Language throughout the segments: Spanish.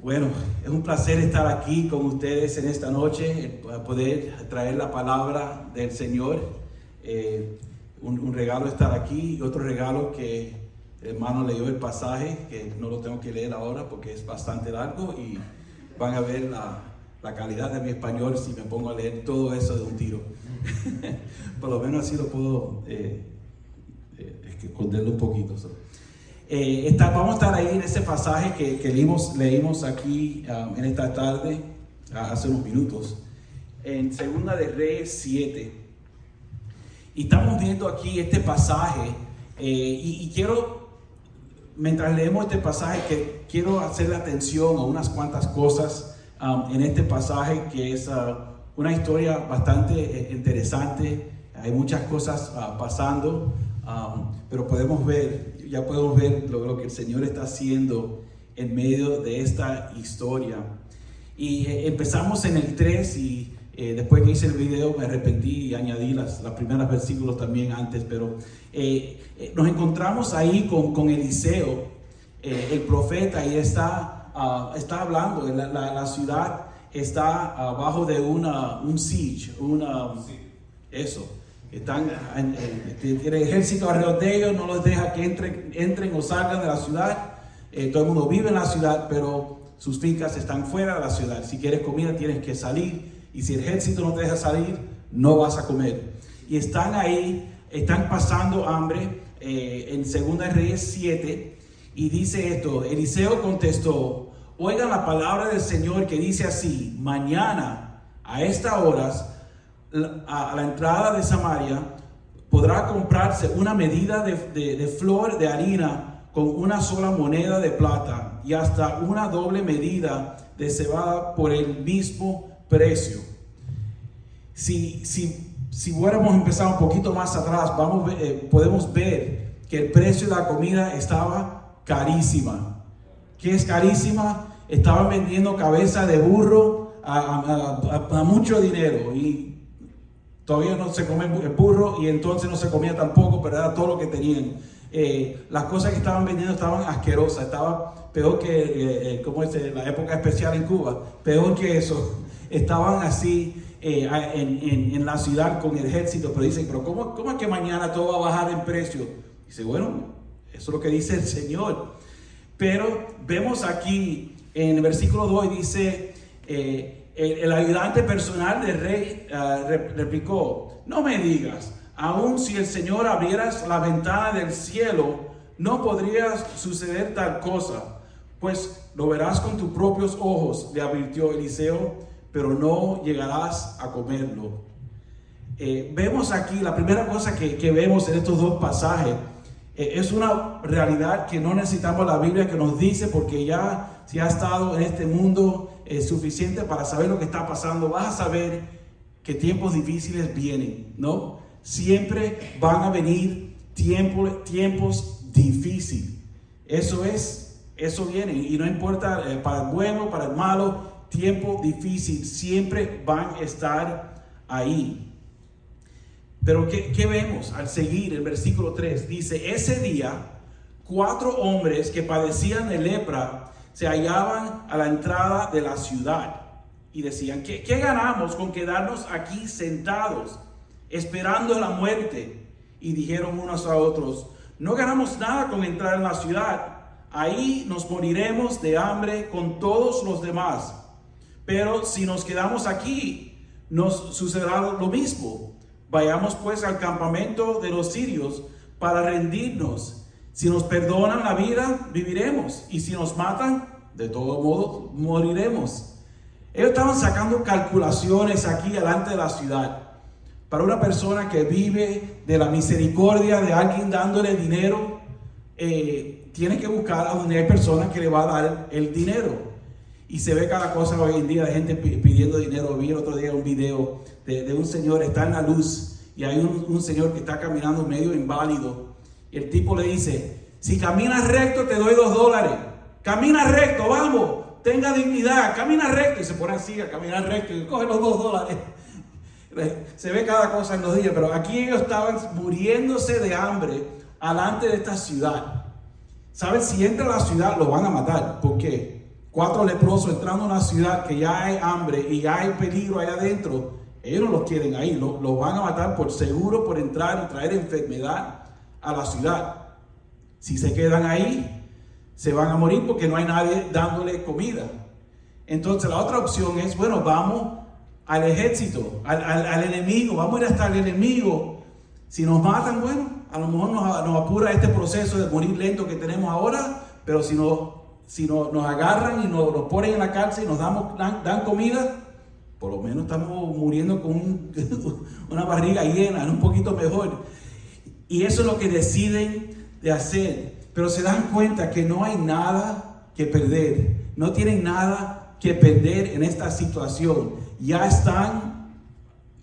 Bueno, es un placer estar aquí con ustedes en esta noche, eh, poder traer la palabra del Señor. Eh, un, regalo estar aquí y otro regalo que el hermano leyó el pasaje, que no lo tengo que leer ahora porque es bastante largo y van a ver la, calidad de mi español si me pongo a leer todo eso de un tiro. Por lo menos así lo puedo eh, esconderlo un poquito. Eh, vamos a estar ahí en ese pasaje que, leímos, leímos aquí um, en esta tarde, hace unos minutos, en Segunda de Reyes 7. Y estamos viendo aquí este pasaje eh, y, quiero, mientras leemos este pasaje, que quiero hacerle atención a unas cuantas cosas um, en este pasaje que es uh, una historia bastante eh, interesante. Hay muchas cosas uh, pasando, um, pero podemos ver ya podemos ver lo, que el Señor está haciendo en medio de esta historia. Y eh, empezamos en el 3 y eh, después que hice el video me arrepentí y añadí las, las primeras versículos también antes, pero eh, nos encontramos ahí con, con Eliseo, el profeta, y está, ah, está hablando, la, la, ciudad está abajo de una, un siege, una, eso. Están, en, ejército alrededor de ellos, no los deja que entren, entren o salgan de la ciudad. Eh, todo el mundo vive en la ciudad, pero sus fincas están fuera de la ciudad. Si quieres comida, tienes que salir. Y si el ejército no te deja salir, no vas a comer. Y están ahí, están pasando hambre eh, en 2 Reyes 7. Y dice esto: Eliseo contestó: Oigan la palabra del Señor que dice así: Mañana a estas horas a la entrada de Samaria podrá comprarse una medida de, flor de harina con una sola moneda de plata y hasta una doble medida de cebada por el mismo precio. Si, si, si hubiéramos empezado un poquito más atrás, vamos, eh, podemos ver que el precio de la comida estaba carísima. ¿Qué es carísima? Estaban vendiendo cabeza de burro a, a mucho dinero y Todavía no se come burro y entonces no se comía tampoco, pero era todo lo que tenían. Eh, las cosas que estaban vendiendo estaban asquerosas, estaba peor que, eh, eh, la época especial en Cuba, peor que eso. Estaban así en, en, la ciudad con el ejército, pero dicen, pero ¿cómo, ¿cómo es que mañana todo va a bajar en precio? Dice, bueno, eso es lo que dice el Señor. Pero vemos aquí en el versículo 2 dice, el, ayudante personal del rey ah, replicó, no me digas, aun si el Señor abrieras la ventana del cielo, no podría suceder tal cosa, pues lo verás con tus propios ojos, le advirtió Eliseo, pero no llegarás a comerlo. Eh, vemos aquí, la primera cosa que, que vemos en estos dos pasajes, eh, es una realidad que no necesitamos la Biblia que nos dice, porque ya si ha estado en este mundo es suficiente para saber lo que está pasando, vas a saber que tiempos difíciles vienen, ¿no? Siempre van a venir tiempos, tiempos difíciles. Eso es, eso viene. Y no importa eh, para el bueno, para el malo, tiempo difícil, siempre van a estar ahí. Pero ¿qué, ¿qué, vemos al seguir el versículo 3? Dice, ese día, cuatro hombres que padecían de lepra se hallaban a la entrada de la ciudad y decían, ¿qué, ganamos con quedarnos aquí sentados esperando la muerte? Y dijeron unos a otros, no ganamos nada con entrar en la ciudad, ahí nos moriremos de hambre con todos los demás. Pero si nos quedamos aquí, nos sucederá lo mismo. Vayamos pues al campamento de los sirios para rendirnos si nos perdonan la vida, viviremos. Y si nos matan, de todo modo, moriremos. Ellos estaban sacando calculaciones aquí delante de la ciudad. Para una persona que vive de la misericordia de alguien dándole dinero, eh, tiene que buscar a donde hay personas que le va a dar el dinero. Y se ve cada cosa hoy en día de gente pidiendo dinero. Vi el otro día un video de, un señor, está en la luz, y hay un señor que está caminando medio inválido y el tipo le dice, si caminas recto te doy dos dólares. Camina recto, vamos, tenga dignidad, camina recto. Y se pone así a caminar recto y coge los dos dólares. Se ve cada cosa en los días, pero aquí ellos estaban muriéndose de hambre alante de esta ciudad. ¿Saben? Si entra a la ciudad lo van a matar. ¿Por qué? cuatro leprosos entrando a una ciudad que ya hay hambre y ya hay peligro allá adentro, ellos no los quieren ahí, los lo van a matar por seguro, por entrar y traer enfermedad a la ciudad. Si se quedan ahí, se van a morir porque no hay nadie dándole comida. Entonces la otra opción es, bueno, vamos al ejército, al, enemigo, vamos a ir hasta el enemigo. Si nos matan, bueno, a lo mejor nos, apura este proceso de morir lento que tenemos ahora, pero si, no, si nos agarran y nos, ponen en la cárcel y nos damos, dan, comida, por lo menos estamos muriendo con una barriga llena, un poquito mejor. Y eso es lo que deciden de hacer. Pero se dan cuenta que no hay nada que perder. No tienen nada que perder en esta situación. Ya están,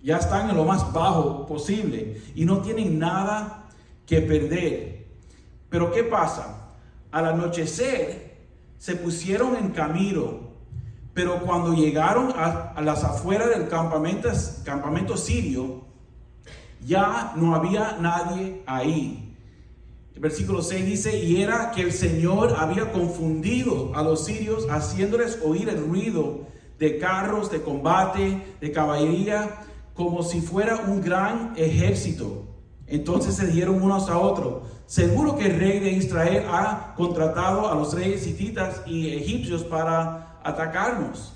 ya están en lo más bajo posible y no tienen nada que perder. Pero ¿qué pasa? Al anochecer se pusieron en camino, pero cuando llegaron a, las afueras del campamento, campamento sirio, ya no había nadie ahí. El versículo 6 dice, y era que el Señor había confundido a los sirios, haciéndoles oír el ruido de carros de combate, de caballería, como si fuera un gran ejército. Entonces se dijeron unos a otros, seguro que el rey de Israel ha contratado a los reyes hititas y egipcios para atacarnos.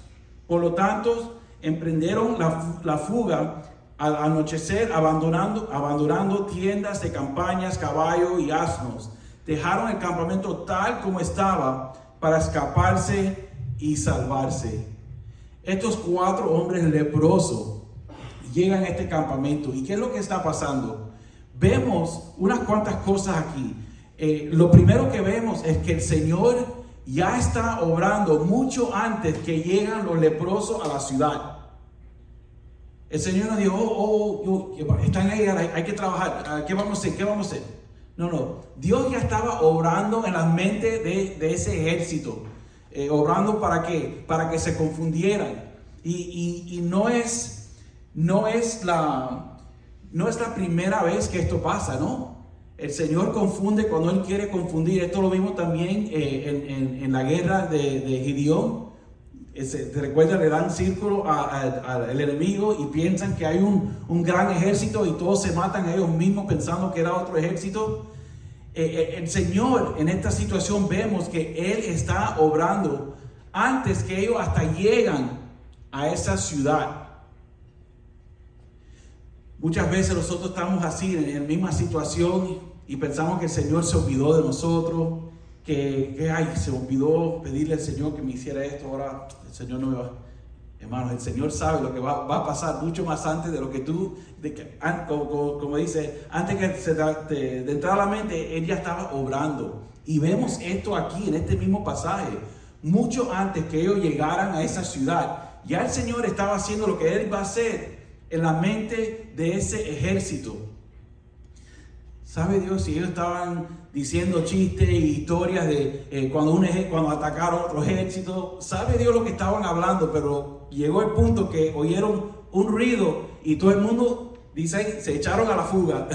Por lo tanto, emprendieron la, la fuga al anochecer abandonando, tiendas de campañas, caballos y asnos. Dejaron el campamento tal como estaba para escaparse y salvarse. Estos cuatro hombres leprosos llegan a este campamento. ¿Y qué es lo que está pasando? Vemos unas cuantas cosas aquí. Eh, lo primero que vemos es que el Señor ya está obrando mucho antes que llegan los leprosos a la ciudad. El Señor nos dijo, oh, oh, oh están ahí, hay, que trabajar, ah, ¿qué vamos a hacer? ¿Qué vamos a hacer? No, no, Dios ya estaba obrando en la mente de, ese ejército, eh, obrando para qué? Para que se confundieran. Y, no es, no es la, no es la primera vez que esto pasa, ¿no? El Señor confunde cuando Él quiere confundir. Esto lo vimos también eh, en, la guerra de, de Gideón te recuerda, le dan círculo al enemigo y piensan que hay un, un, gran ejército y todos se matan ellos mismos pensando que era otro ejército. Eh, eh, el Señor en esta situación vemos que Él está obrando antes que ellos hasta llegan a esa ciudad. Muchas veces nosotros estamos así en la misma situación y pensamos que el Señor se olvidó de nosotros que, ay, se olvidó pedirle al Señor que me hiciera esto, ahora el Señor no me va. Hermanos, el Señor sabe lo que va, a pasar mucho más antes de lo que tú, de que, como, dice, antes que se de, de entrar a la mente, Él ya estaba obrando. Y vemos esto aquí en este mismo pasaje. Mucho antes que ellos llegaran a esa ciudad, ya el Señor estaba haciendo lo que Él va a hacer en la mente de ese ejército. ¿Sabe Dios si ellos estaban diciendo chistes y historias de eh, cuando, un, cuando atacaron otro ejército? ¿Sabe Dios lo que estaban hablando? Pero llegó el punto que oyeron un ruido y todo el mundo, dice, se echaron a la fuga.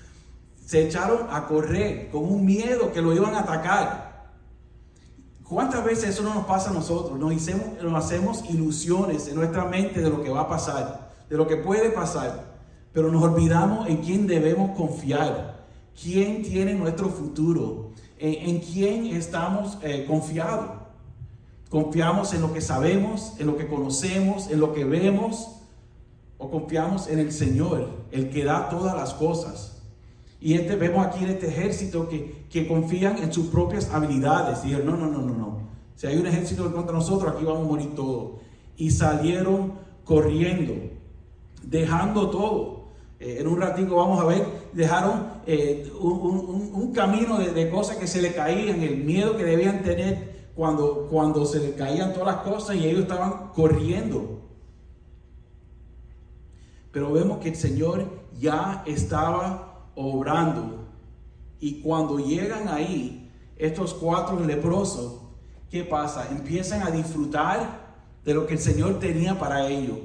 se echaron a correr con un miedo que lo iban a atacar. ¿Cuántas veces eso no nos pasa a nosotros? Nos, nos hacemos ilusiones en nuestra mente de lo que va a pasar, de lo que puede pasar pero nos olvidamos en quién debemos confiar, quién tiene nuestro futuro, en, quién estamos eh, confiados. Confiamos en lo que sabemos, en lo que conocemos, en lo que vemos, o confiamos en el Señor, el que da todas las cosas. Y este, vemos aquí en este ejército que, que confían en sus propias habilidades. Dijeron, no, no, no, no, no. Si hay un ejército contra nosotros, aquí vamos a morir todos. Y salieron corriendo, dejando todo. Eh, en un ratito vamos a ver, dejaron eh, un, camino de, cosas que se le caían, el miedo que debían tener cuando, cuando se le caían todas las cosas y ellos estaban corriendo. Pero vemos que el Señor ya estaba obrando. Y cuando llegan ahí, estos cuatro leprosos, ¿qué pasa? Empiezan a disfrutar de lo que el Señor tenía para ellos.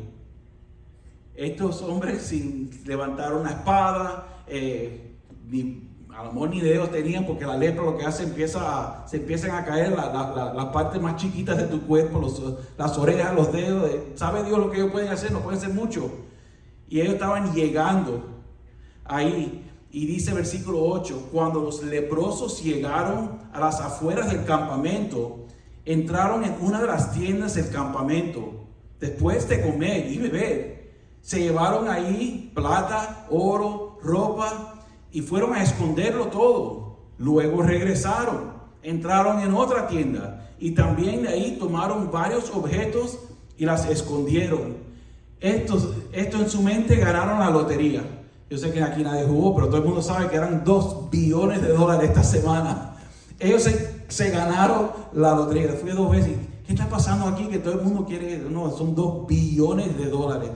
Estos hombres sin levantar una espada, eh, ni a lo mejor ni dedos tenían porque la lepra lo que hace empieza a, se empiezan a caer las la, la, partes más chiquitas de tu cuerpo, los, las orejas, los dedos. ¿Sabe Dios lo que ellos pueden hacer? No pueden hacer mucho. Y ellos estaban llegando ahí. Y dice versículo 8, cuando los leprosos llegaron a las afueras del campamento, entraron en una de las tiendas del campamento, después de comer y beber, se llevaron ahí plata, oro, ropa y fueron a esconderlo todo. Luego regresaron, entraron en otra tienda y también de ahí tomaron varios objetos y las escondieron. Estos, esto en su mente ganaron la lotería. Yo sé que aquí nadie jugó, pero todo el mundo sabe que eran 2 billones de dólares esta semana. Ellos se, ganaron la lotería. Fui dos veces. ¿Qué está pasando aquí? Que todo el mundo quiere. No, son 2 billones de dólares.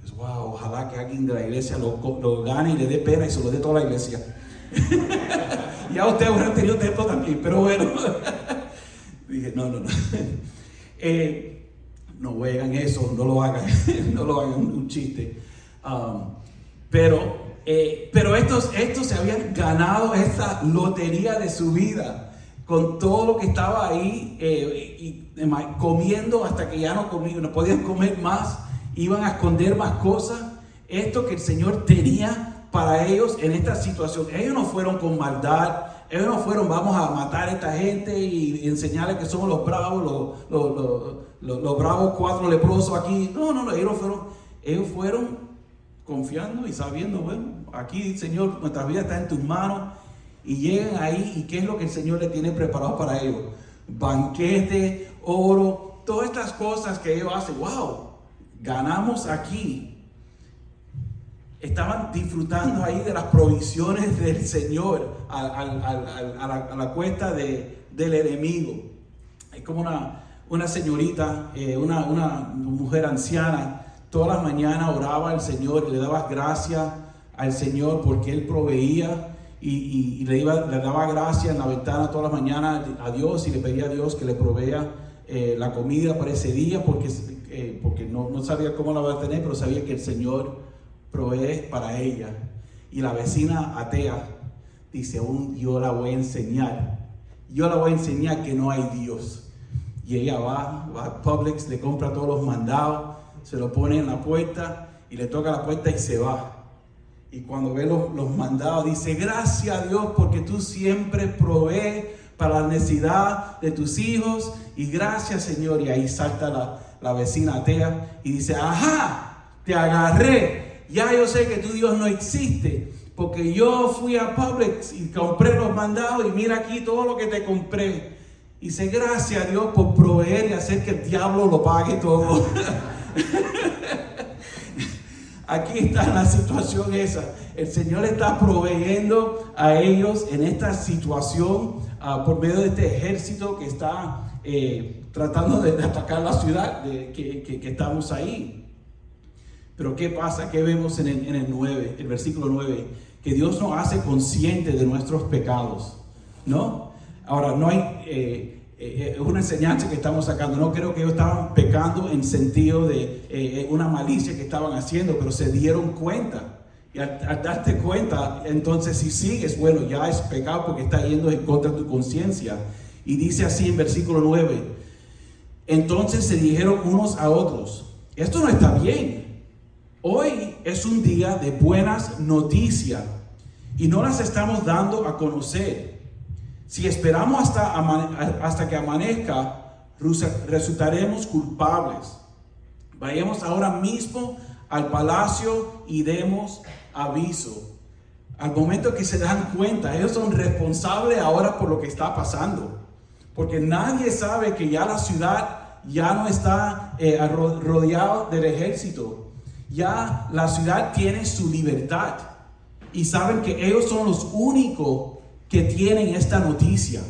Pues, wow, ojalá que alguien de la iglesia lo, lo, gane y le dé pena y se lo dé toda la iglesia. ya ustedes habrán tenido tiempo también, pero bueno. Dije, no, no, no. Eh, no hagan eso, no lo hagan, no lo hagan un, chiste. Um, pero, eh, pero estos, estos se habían ganado esta lotería de su vida con todo lo que estaba ahí eh, comiendo hasta que ya no comían, no podían comer más, iban a esconder más cosas. Esto que el Señor tenía para ellos en esta situación. Ellos no fueron con maldad, ellos no fueron, vamos a matar a esta gente y, enseñarles que somos los bravos, los, los, los, bravos cuatro leprosos aquí. No, no, no, ellos fueron, ellos fueron confiando y sabiendo, bueno, aquí Señor, nuestra vida está en tus manos y llegan ahí y qué es lo que el Señor le tiene preparado para ellos. Banquete, oro, todas estas cosas que ellos hacen, wow, ganamos aquí. Estaban disfrutando ahí de las provisiones del Señor a, la, cuesta de, del enemigo. Es como una, una señorita, eh, una, una mujer anciana Todas las mañanas oraba al Señor y le daba gracias al Señor porque Él proveía y, le, iba, le, daba gracias en la ventana todas las mañanas a Dios y le pedía a Dios que le provea eh, la comida para ese día porque, eh, porque no, no, sabía cómo la iba a tener, pero sabía que el Señor provee para ella. Y la vecina atea dice, aún yo la voy a enseñar, yo la voy a enseñar que no hay Dios. Y ella va, va a Publix, le compra todos los mandados se lo pone en la puerta y le toca la puerta y se va. Y cuando ve los, mandados, dice, gracias a Dios porque tú siempre provees para la necesidad de tus hijos. Y gracias Señor. Y ahí salta la, la vecina atea y dice, ajá, te agarré. Ya yo sé que tu Dios no existe. Porque yo fui a Publix y compré los mandados y mira aquí todo lo que te compré. Y dice, gracias a Dios por proveer y hacer que el diablo lo pague todo. Aquí está la situación esa. El Señor está proveyendo a ellos en esta situación ah, por medio de este ejército que está eh, tratando de, atacar la ciudad de, que, estamos ahí. Pero ¿qué pasa? ¿Qué vemos en el, en el 9, el versículo 9? Que Dios nos hace conscientes de nuestros pecados. ¿No? Ahora, no hay... Eh, eh, es una enseñanza que estamos sacando. No creo que ellos estaban pecando en sentido de eh, una malicia que estaban haciendo, pero se dieron cuenta. Y al, darte cuenta, entonces si sigues, bueno, ya es pecado porque está yendo en contra de tu conciencia. Y dice así en versículo 9, entonces se dijeron unos a otros, esto no está bien. Hoy es un día de buenas noticias y no las estamos dando a conocer si esperamos hasta, hasta que amanezca, resultaremos culpables. Vayamos ahora mismo al palacio y demos aviso. Al momento que se dan cuenta, ellos son responsables ahora por lo que está pasando. Porque nadie sabe que ya la ciudad ya no está eh, rodeada del ejército. Ya la ciudad tiene su libertad. Y saben que ellos son los únicos que tienen esta noticia.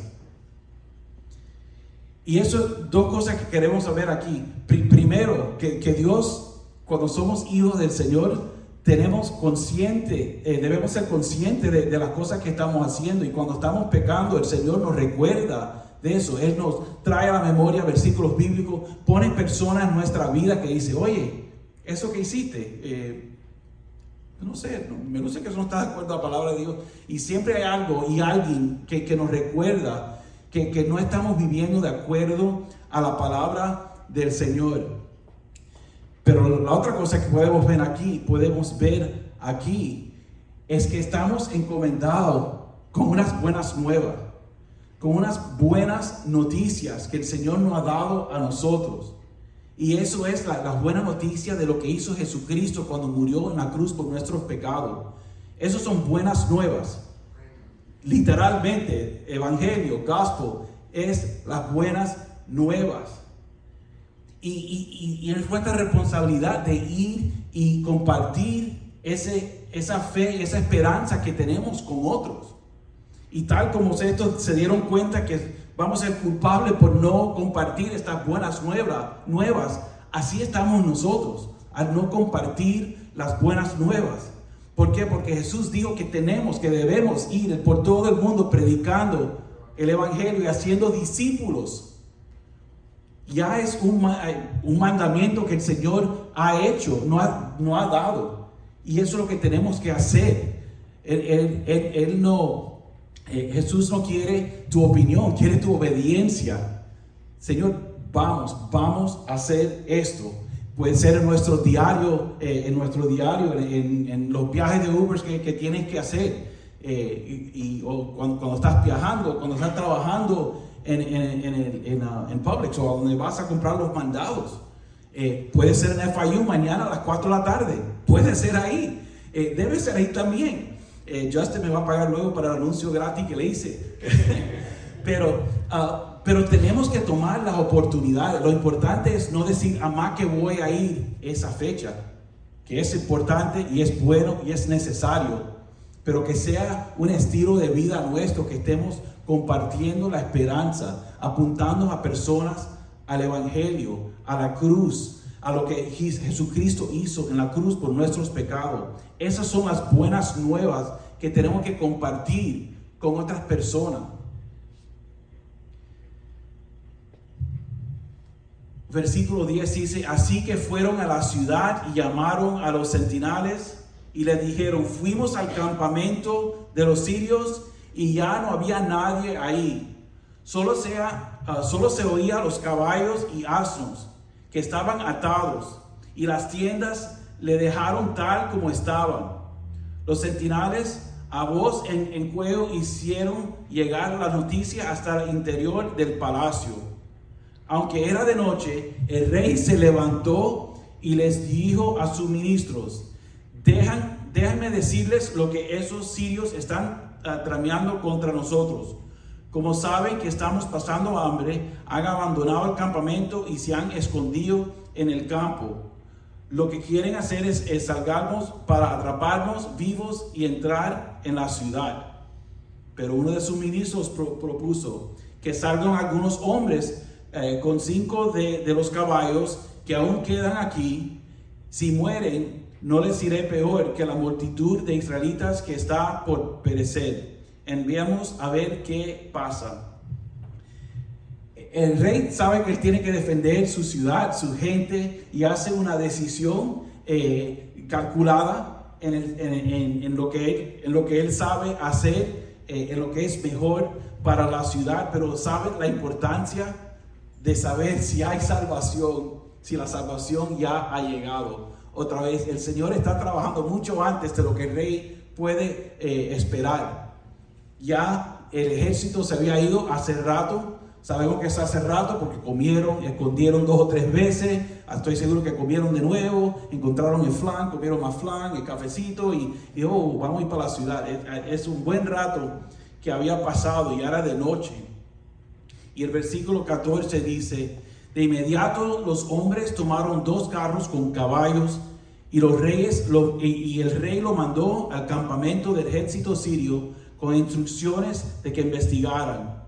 Y eso, dos cosas que queremos saber aquí. primero, que, Dios, cuando somos hijos del Señor, tenemos consciente, eh, debemos ser conscientes de, las cosas que estamos haciendo. Y cuando estamos pecando, el Señor nos recuerda de eso. Él nos trae a la memoria versículos bíblicos, pone personas en nuestra vida que dice, oye, eso que hiciste, eh, No sé, me gusta que eso no está de acuerdo a la palabra de Dios. Y siempre hay algo y alguien que, que nos recuerda que, que no estamos viviendo de acuerdo a la palabra del Señor. Pero la otra cosa que podemos ver aquí, podemos ver aquí, es que estamos encomendados con unas buenas nuevas, con unas buenas noticias que el Señor nos ha dado a nosotros. Y eso es la, buena noticia de lo que hizo Jesucristo cuando murió en la cruz por nuestros pecados. Esas son buenas nuevas. Literalmente, evangelio, gospel, es las buenas nuevas. Y, y, es nuestra responsabilidad de ir y compartir ese, esa fe, esa esperanza que tenemos con otros. Y tal como estos se dieron cuenta que vamos a ser culpables por no compartir estas buenas nuevas. Así estamos nosotros, al no compartir las buenas nuevas. ¿Por qué? Porque Jesús dijo que tenemos, que debemos ir por todo el mundo predicando el Evangelio y haciendo discípulos. Ya es un, un mandamiento que el Señor ha hecho, no ha, no ha dado. Y eso es lo que tenemos que hacer. Él, él, él no, eh, Jesús no quiere tu opinión, quiere tu obediencia. Señor, vamos, vamos a hacer esto. Puede ser en nuestro diario, eh, en nuestro diario, en, los viajes de Uber que, tienes que hacer. Eh, y, o cuando, estás viajando, cuando estás trabajando en, en, uh, en, Publix o donde vas a comprar los mandados. puede ser en FIU mañana a las 4 de la tarde. Puede ser ahí. debe ser ahí también. Eh, Justin me va a pagar luego para el anuncio gratis que le hice. pero, ah, pero tenemos que tomar las oportunidades. Lo importante es no decir, a más que voy a ir esa fecha, que es importante y es bueno y es necesario, pero que sea un estilo de vida nuestro, que estemos compartiendo la esperanza, apuntando a personas al Evangelio, a la cruz, a lo que Jesucristo hizo en la cruz por nuestros pecados. Esas son las buenas nuevas que tenemos que compartir con otras personas. Versículo 10 dice, así que fueron a la ciudad y llamaron a los sentinales y les dijeron, fuimos al campamento de los sirios y ya no había nadie ahí. Solo, sea, ah, solo se oía los caballos y asnos que estaban atados y las tiendas le dejaron tal como estaban. Los sentinales a voz en, en hicieron llegar la noticia hasta el interior del palacio. Aunque era de noche, el rey se levantó y les dijo a sus ministros, Dejan, déjenme decirles lo que esos sirios están uh, trameando contra nosotros. Como saben que estamos pasando hambre, han abandonado el campamento y se han escondido en el campo lo que quieren hacer es, salgarnos para atraparnos vivos y entrar en la ciudad. Pero uno de sus ministros propuso que salgan algunos hombres eh, con cinco de, los caballos que aún quedan aquí. Si mueren, no les iré peor que la multitud de israelitas que está por perecer. Enviamos a ver qué pasa el rey sabe que él tiene que defender su ciudad, su gente, y hace una decisión eh, calculada en, lo que él, en lo que él sabe hacer, eh, en lo que es mejor para la ciudad, pero sabe la importancia de saber si hay salvación, si la salvación ya ha llegado. Otra vez, el Señor está trabajando mucho antes de lo que el rey puede eh, esperar. Ya el ejército se había ido hace rato, Sabemos que es hace rato porque comieron, escondieron dos o tres veces. Estoy seguro que comieron de nuevo, encontraron el flan, comieron más flan, el cafecito y, oh, vamos a ir para la ciudad. Es, un buen rato que había pasado y era de noche. Y el versículo 14 dice, de inmediato los hombres tomaron dos carros con caballos y los reyes y el rey lo mandó al campamento del ejército sirio con instrucciones de que investigaran.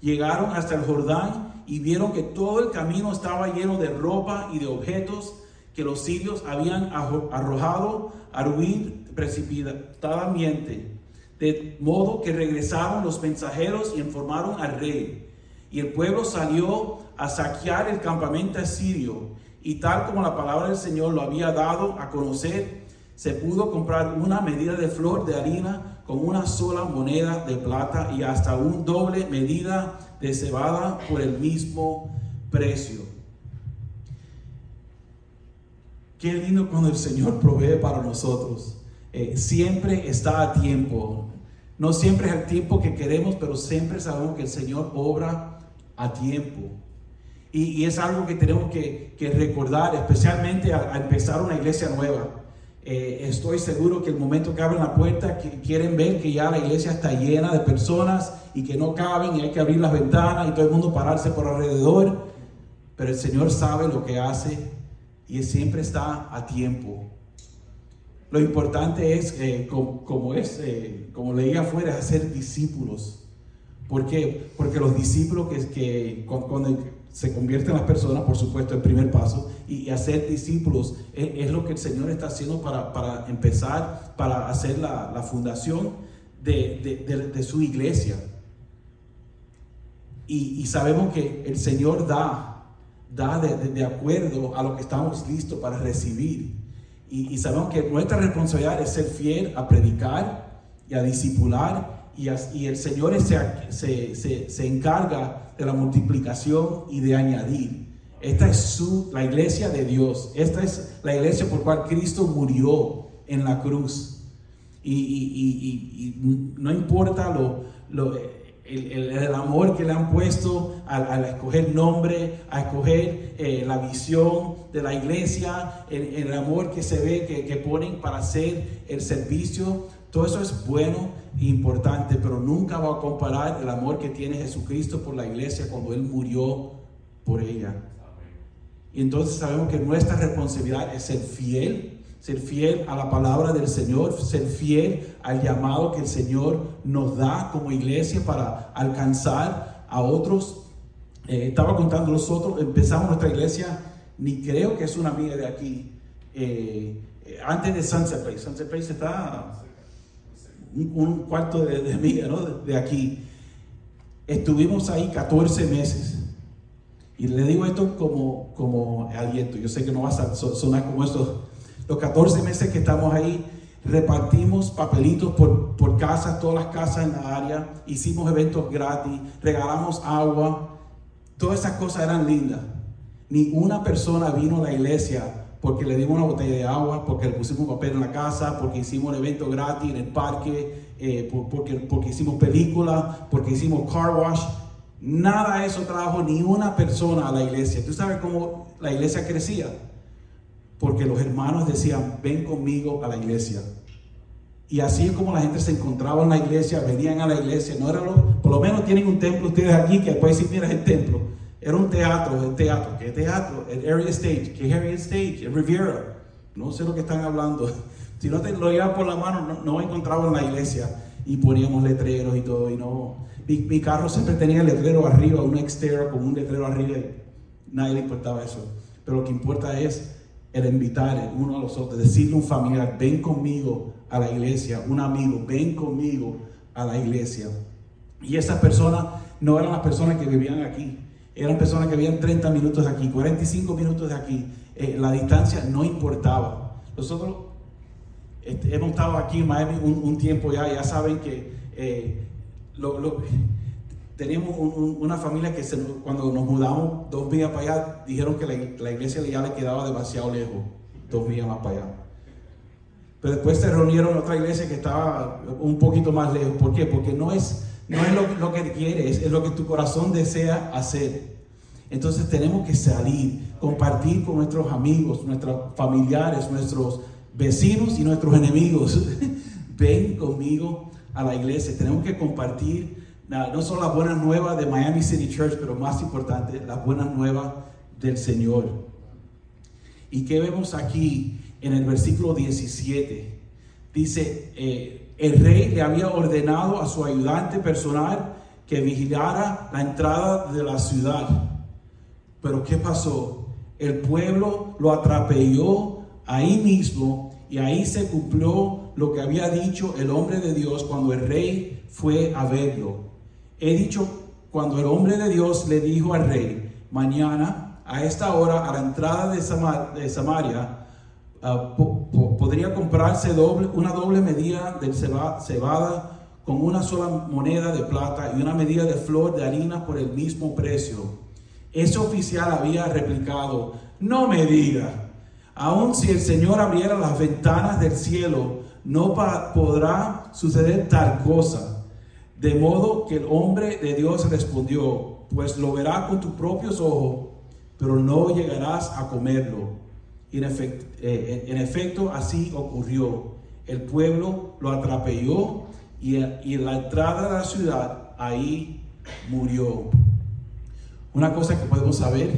Llegaron hasta el Jordán y vieron que todo el camino estaba lleno de ropa y de objetos que los sirios habían arrojado a huir precipitadamente. De modo que regresaron los mensajeros y informaron al rey. Y el pueblo salió a saquear el campamento sirio. Y tal como la palabra del Señor lo había dado a conocer, se pudo comprar una medida de flor de harina con una sola moneda de plata y hasta un doble medida de cebada por el mismo precio. Qué lindo cuando el Señor provee para nosotros. Eh, siempre está a tiempo. No siempre es el tiempo que queremos, pero siempre sabemos que el Señor obra a tiempo. Y, es algo que tenemos que, recordar, especialmente al empezar una iglesia nueva. Eh, estoy seguro que el momento que abren la puerta que quieren ver que ya la iglesia está llena de personas y que no caben y hay que abrir las ventanas y todo el mundo pararse por alrededor. Pero el Señor sabe lo que hace y siempre está a tiempo. Lo importante es, eh, como, es, eh, como leía afuera, hacer discípulos. ¿Por qué? Porque los discípulos que, que cuando se convierten las personas, por supuesto, el primer paso, y, hacer discípulos es, lo que el Señor está haciendo para, empezar, para hacer la, fundación de, su iglesia. Y, sabemos que el Señor da, da de, acuerdo a lo que estamos listos para recibir. Y, sabemos que nuestra responsabilidad es ser fiel a predicar y a discipular. Y, y el Señor se, se, encarga de la multiplicación y de añadir. Esta es su, la iglesia de Dios. Esta es la iglesia por cual Cristo murió en la cruz. Y, y no importa lo, lo el, amor que le han puesto al, escoger nombre, a escoger eh, la visión de la iglesia, el, amor que se ve que, ponen para hacer el servicio, todo eso es bueno e importante, pero nunca va a comparar el amor que tiene Jesucristo por la iglesia cuando Él murió por ella. Y entonces sabemos que nuestra responsabilidad es ser fiel ser fiel a la palabra del Señor, ser fiel al llamado que el Señor nos da como iglesia para alcanzar a otros. Eh, estaba contando nosotros, empezamos nuestra iglesia, ni creo que es una amiga de aquí, eh, antes de Sunset Place. Sunset Place está un, cuarto de, de ¿no? de, aquí. Estuvimos ahí 14 meses. Y le digo esto como, como aliento. Yo sé que no va a sonar como esto los 14 meses que estamos ahí, repartimos papelitos por, por casas, todas las casas en la área, hicimos eventos gratis, regalamos agua, todas esas cosas eran lindas. Ni una persona vino a la iglesia porque le dimos una botella de agua, porque le pusimos papel en la casa, porque hicimos un evento gratis en el parque, eh, porque, porque hicimos películas, porque hicimos car wash. Nada de eso trajo ni una persona a la iglesia. ¿Tú sabes cómo la iglesia crecía? porque los hermanos decían, ven conmigo a la iglesia. Y así es como la gente se encontraba en la iglesia, venían a la iglesia, no era lo, por lo menos tienen un templo ustedes aquí, que después sí mira el templo. Era un teatro, el teatro, ¿qué teatro? El Area Stage, ¿qué Area Stage? El Riviera. No sé lo que están hablando. Si no te lo llevas por la mano, no, no encontraba en la iglesia. Y poníamos letreros y todo, y no. Mi, carro siempre tenía el letrero arriba, un exterior con un letrero arriba, y nadie le importaba eso. Pero lo que importa es el invitar uno a los otros, decirle a un familiar, ven conmigo a la iglesia, un amigo, ven conmigo a la iglesia. Y esas personas no eran las personas que vivían aquí, eran personas que vivían 30 minutos de aquí, 45 minutos de aquí. Eh, la distancia no importaba. Nosotros este, hemos estado aquí en Miami un, tiempo ya, ya saben que eh, teníamos una familia que cuando nos mudamos dos días para allá, dijeron que la, iglesia ya le quedaba demasiado lejos, dos días más para allá. Pero después se reunieron en otra iglesia que estaba un poquito más lejos. ¿Por qué? Porque no es, no es lo, que quieres, es lo que tu corazón desea hacer. Entonces tenemos que salir, compartir con nuestros amigos, nuestros familiares, nuestros vecinos y nuestros enemigos. Ven conmigo a la iglesia. Tenemos que compartir no son las buenas nuevas de Miami City Church, pero más importante, las buenas nuevas del Señor. ¿Y qué vemos aquí en el versículo 17? Dice, eh, el rey le había ordenado a su ayudante personal que vigilara la entrada de la ciudad. Pero ¿qué pasó? El pueblo lo atrapelló ahí mismo y ahí se cumplió lo que había dicho el hombre de Dios cuando el rey fue a verlo. He dicho, cuando el hombre de Dios le dijo al rey, mañana a esta hora a la entrada de, Samaria, ah, podría comprarse una doble medida de cebada con una sola moneda de plata y una medida de flor de harina por el mismo precio. Ese oficial había replicado, no me diga, aun si el Señor abriera las ventanas del cielo, no podrá suceder tal cosa. De modo que el hombre de Dios respondió, pues lo verás con tus propios ojos, pero no llegarás a comerlo. Y en efecto, eh, en efecto así ocurrió. El pueblo lo atrapelló y, y en la entrada de la ciudad ahí murió. Una cosa que podemos saber,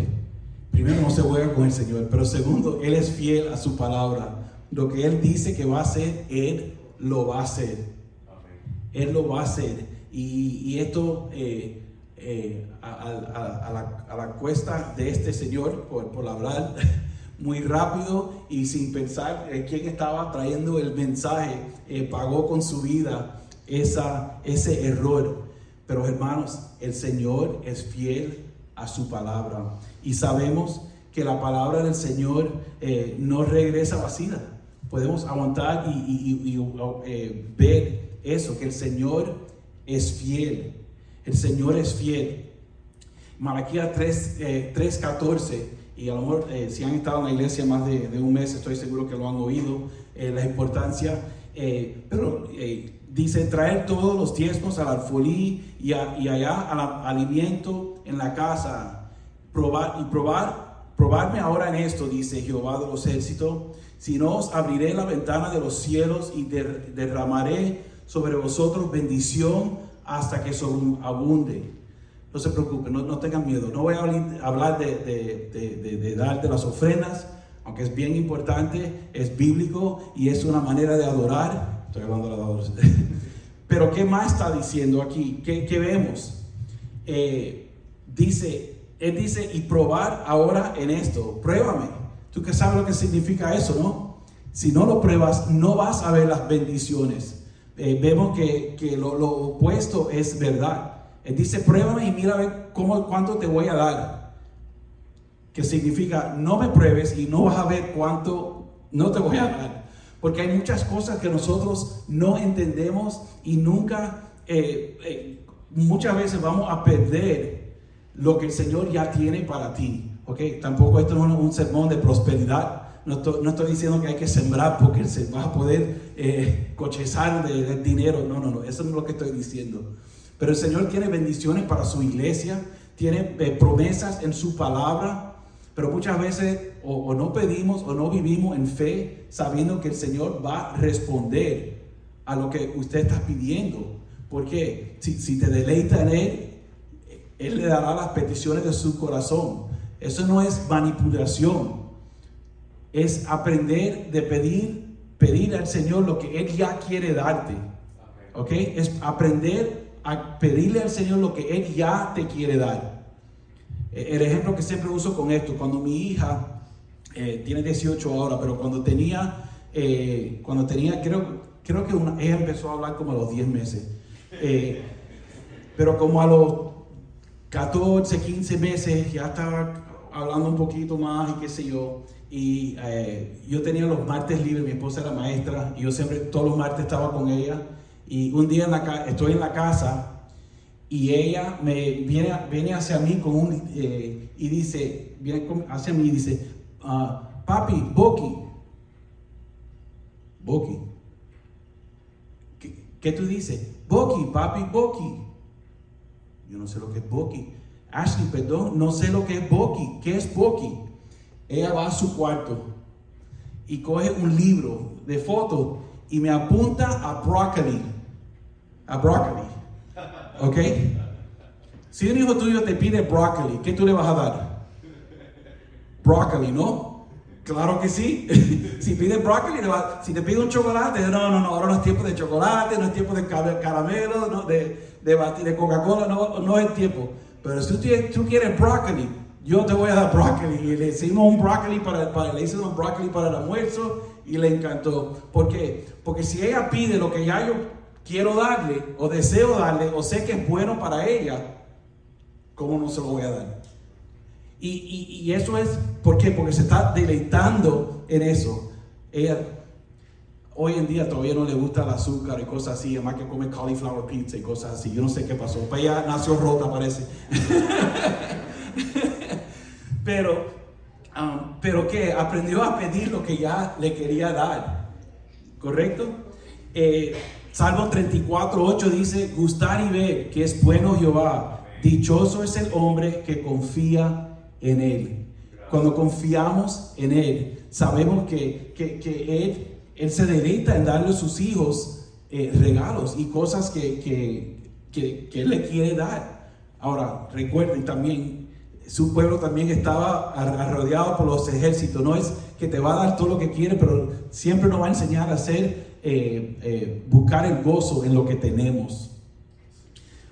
primero no se juega con el Señor, pero segundo, Él es fiel a su palabra. Lo que Él dice que va a hacer, Él lo va a hacer. Él lo va a hacer. Y, esto eh, eh, a, la, cuesta de este Señor, por, hablar muy rápido y sin pensar quién estaba trayendo el mensaje, eh, pagó con su vida esa, ese error. Pero hermanos, el Señor es fiel a su palabra. Y sabemos que la palabra del Señor no regresa vacía. Podemos aguantar y, ver eso, que el Señor es fiel. El Señor es fiel. Malaquía 3, 3.14, eh, y a lo mejor eh, si han estado en la iglesia más de, un mes, estoy seguro que lo han oído, eh, la importancia, pero dice, traer todos los diezmos al alfolí y, y allá al alimento en la casa, probar y probar, probarme ahora en esto, dice Jehová de los ejércitos, si no os abriré la ventana de los cielos y derramaré sobre vosotros bendición hasta que abunde. No se preocupen, no, tengan miedo. No voy a hablar de, dar de las ofrendas, aunque es bien importante, es bíblico y es una manera de adorar. Estoy hablando de la Pero ¿qué más está diciendo aquí? ¿Qué, vemos? Eh, dice, él dice, y probar ahora en esto, pruébame. Tú que sabes lo que significa eso, ¿no? Si no lo pruebas, no vas a ver las bendiciones. Eh, vemos que, lo, opuesto es verdad. Él dice, pruébame y mira a ver cómo, cuánto te voy a dar. Que significa, no me pruebes y no vas a ver cuánto no te voy a dar. Porque hay muchas cosas que nosotros no entendemos y nunca, eh, eh, muchas veces vamos a perder lo que el Señor ya tiene para ti. ¿ok? Tampoco esto no es un sermón de prosperidad no estoy, diciendo que hay que sembrar porque se va a poder eh, cochezar de, dinero. No, no, no. Eso no es lo que estoy diciendo. Pero el Señor tiene bendiciones para su iglesia. Tiene eh, promesas en su palabra. Pero muchas veces o, no pedimos o no vivimos en fe sabiendo que el Señor va a responder a lo que usted está pidiendo. Porque si, si te deleita en Él, Él le dará las peticiones de su corazón. Eso no es manipulación es aprender de pedir, pedir al Señor lo que Él ya quiere darte. ¿Ok? Es aprender a pedirle al Señor lo que Él ya te quiere dar. E, el ejemplo que siempre uso con esto, cuando mi hija eh, tiene 18 ahora, pero cuando tenía, eh, cuando tenía, creo, creo que una, ella empezó a hablar como a los 10 meses. Eh, pero como a los 14, 15 meses ya estaba hablando un poquito más y qué sé yo. Y eh, yo tenía los martes libres, mi esposa era maestra, y yo siempre, todos los martes estaba con ella. Y un día estoy en la casa y ella me viene, viene hacia mí con un, eh, y dice, viene hacia mí y dice, ah, papi, Boki, Boki. ¿Qué, ¿Qué, tú dices? Boki, papi, Boki. Yo no sé lo que es Boki. Ashley, perdón, no sé lo que es Boki. ¿Qué es Boki? ella va a su cuarto y coge un libro de fotos y me apunta a broccoli. A broccoli. ¿Ok? Si un hijo tuyo te pide broccoli, ¿qué tú le vas a dar? Broccoli, ¿no? Claro que sí. si pide broccoli, si te pide un chocolate, no, no, no, ahora no es tiempo de chocolate, no es tiempo de caramelo, no, de, de, de Coca-Cola, no, no es tiempo. Pero si tú, tú quieres broccoli, yo te voy a dar brócoli. Y le hicimos un brócoli para, para, le hicimos un brócoli para el almuerzo y le encantó. ¿Por qué? Porque si ella pide lo que ya yo quiero darle o deseo darle o sé que es bueno para ella, ¿cómo no se lo voy a dar? Y, y, y eso es, ¿por qué? Porque se está deleitando en eso. ella hoy en día todavía no le gusta el azúcar y cosas así, además que come cauliflower pizza y cosas así. Yo no sé qué pasó. Pues ella nació rota, parece. pero, um, pero que aprendió a pedir lo que ya le quería dar. ¿Correcto? Eh, Salmo 34, 8 dice, gustar y ver que es bueno Jehová. Dichoso es el hombre que confía en él. Cuando confiamos en él, sabemos que, que, él, él, se deleita en darle a sus hijos eh, regalos y cosas que, que, Él le quiere dar. Ahora, recuerden también, su pueblo también estaba rodeado por los ejércitos. No es que te va a dar todo lo que quiere, pero siempre nos va a enseñar a hacer eh, eh, buscar el gozo en lo que tenemos.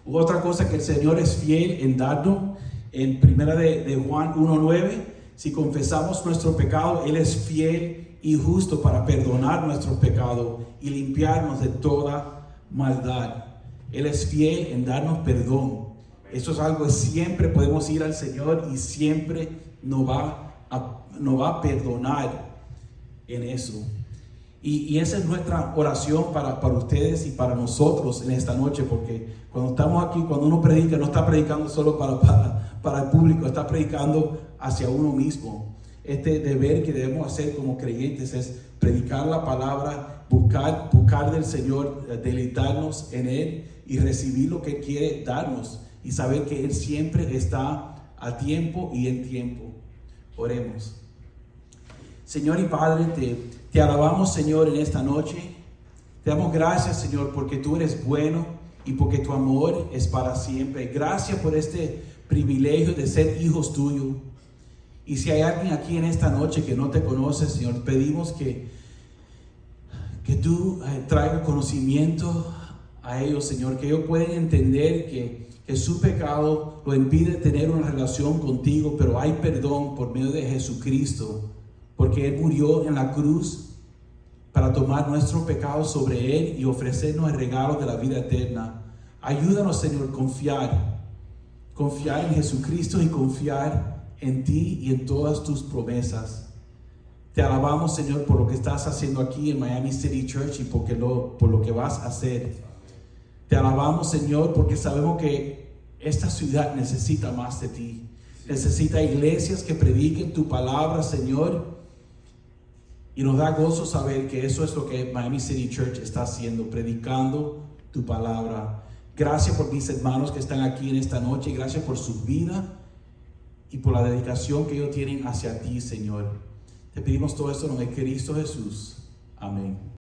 Otra cosa que el Señor es fiel en darnos, en primera de, de Juan 1.9, si confesamos nuestro pecado, Él es fiel y justo para perdonar nuestros pecados y limpiarnos de toda maldad. Él es fiel en darnos perdón. Eso es algo que siempre podemos ir al Señor y siempre nos va a, nos va a perdonar en eso. Y, esa es nuestra oración para, ustedes y para nosotros en esta noche, porque cuando estamos aquí, cuando uno predica, no está predicando solo para, el público, está predicando hacia uno mismo. Este deber que debemos hacer como creyentes es predicar la palabra, buscar, buscar del Señor, eh, deleitarnos en Él y recibir lo que quiere darnos y saber que Él siempre está a tiempo y en tiempo. Oremos. Señor y Padre, te te alabamos, Señor, en esta noche. Te damos gracias, Señor, porque tú eres bueno y porque tu amor es para siempre. Gracias por este privilegio de ser hijos tuyos. Y si hay alguien aquí en esta noche que no te conoce, Señor, pedimos que, que tú eh, traigas conocimiento a ellos, Señor, que ellos puedan entender que, que su pecado lo impide tener una relación contigo, pero hay perdón por medio de Jesucristo porque Él murió en la cruz para tomar nuestro pecado sobre Él y ofrecernos el regalo de la vida eterna. Ayúdanos, Señor, confiar, confiar en Jesucristo y confiar en ti y en todas tus promesas. Te alabamos, Señor, por lo que estás haciendo aquí en Miami City Church y porque lo, por lo que vas a hacer. Te alabamos, Señor, porque sabemos que esta ciudad necesita más de ti. Necesita iglesias que prediquen tu palabra, Señor y nos da gozo saber que eso es lo que Miami City Church está haciendo, predicando tu palabra. Gracias por mis hermanos que están aquí en esta noche. Gracias por su vida y por la dedicación que ellos tienen hacia ti, Señor. Te pedimos todo esto en de Cristo Jesús. Amén.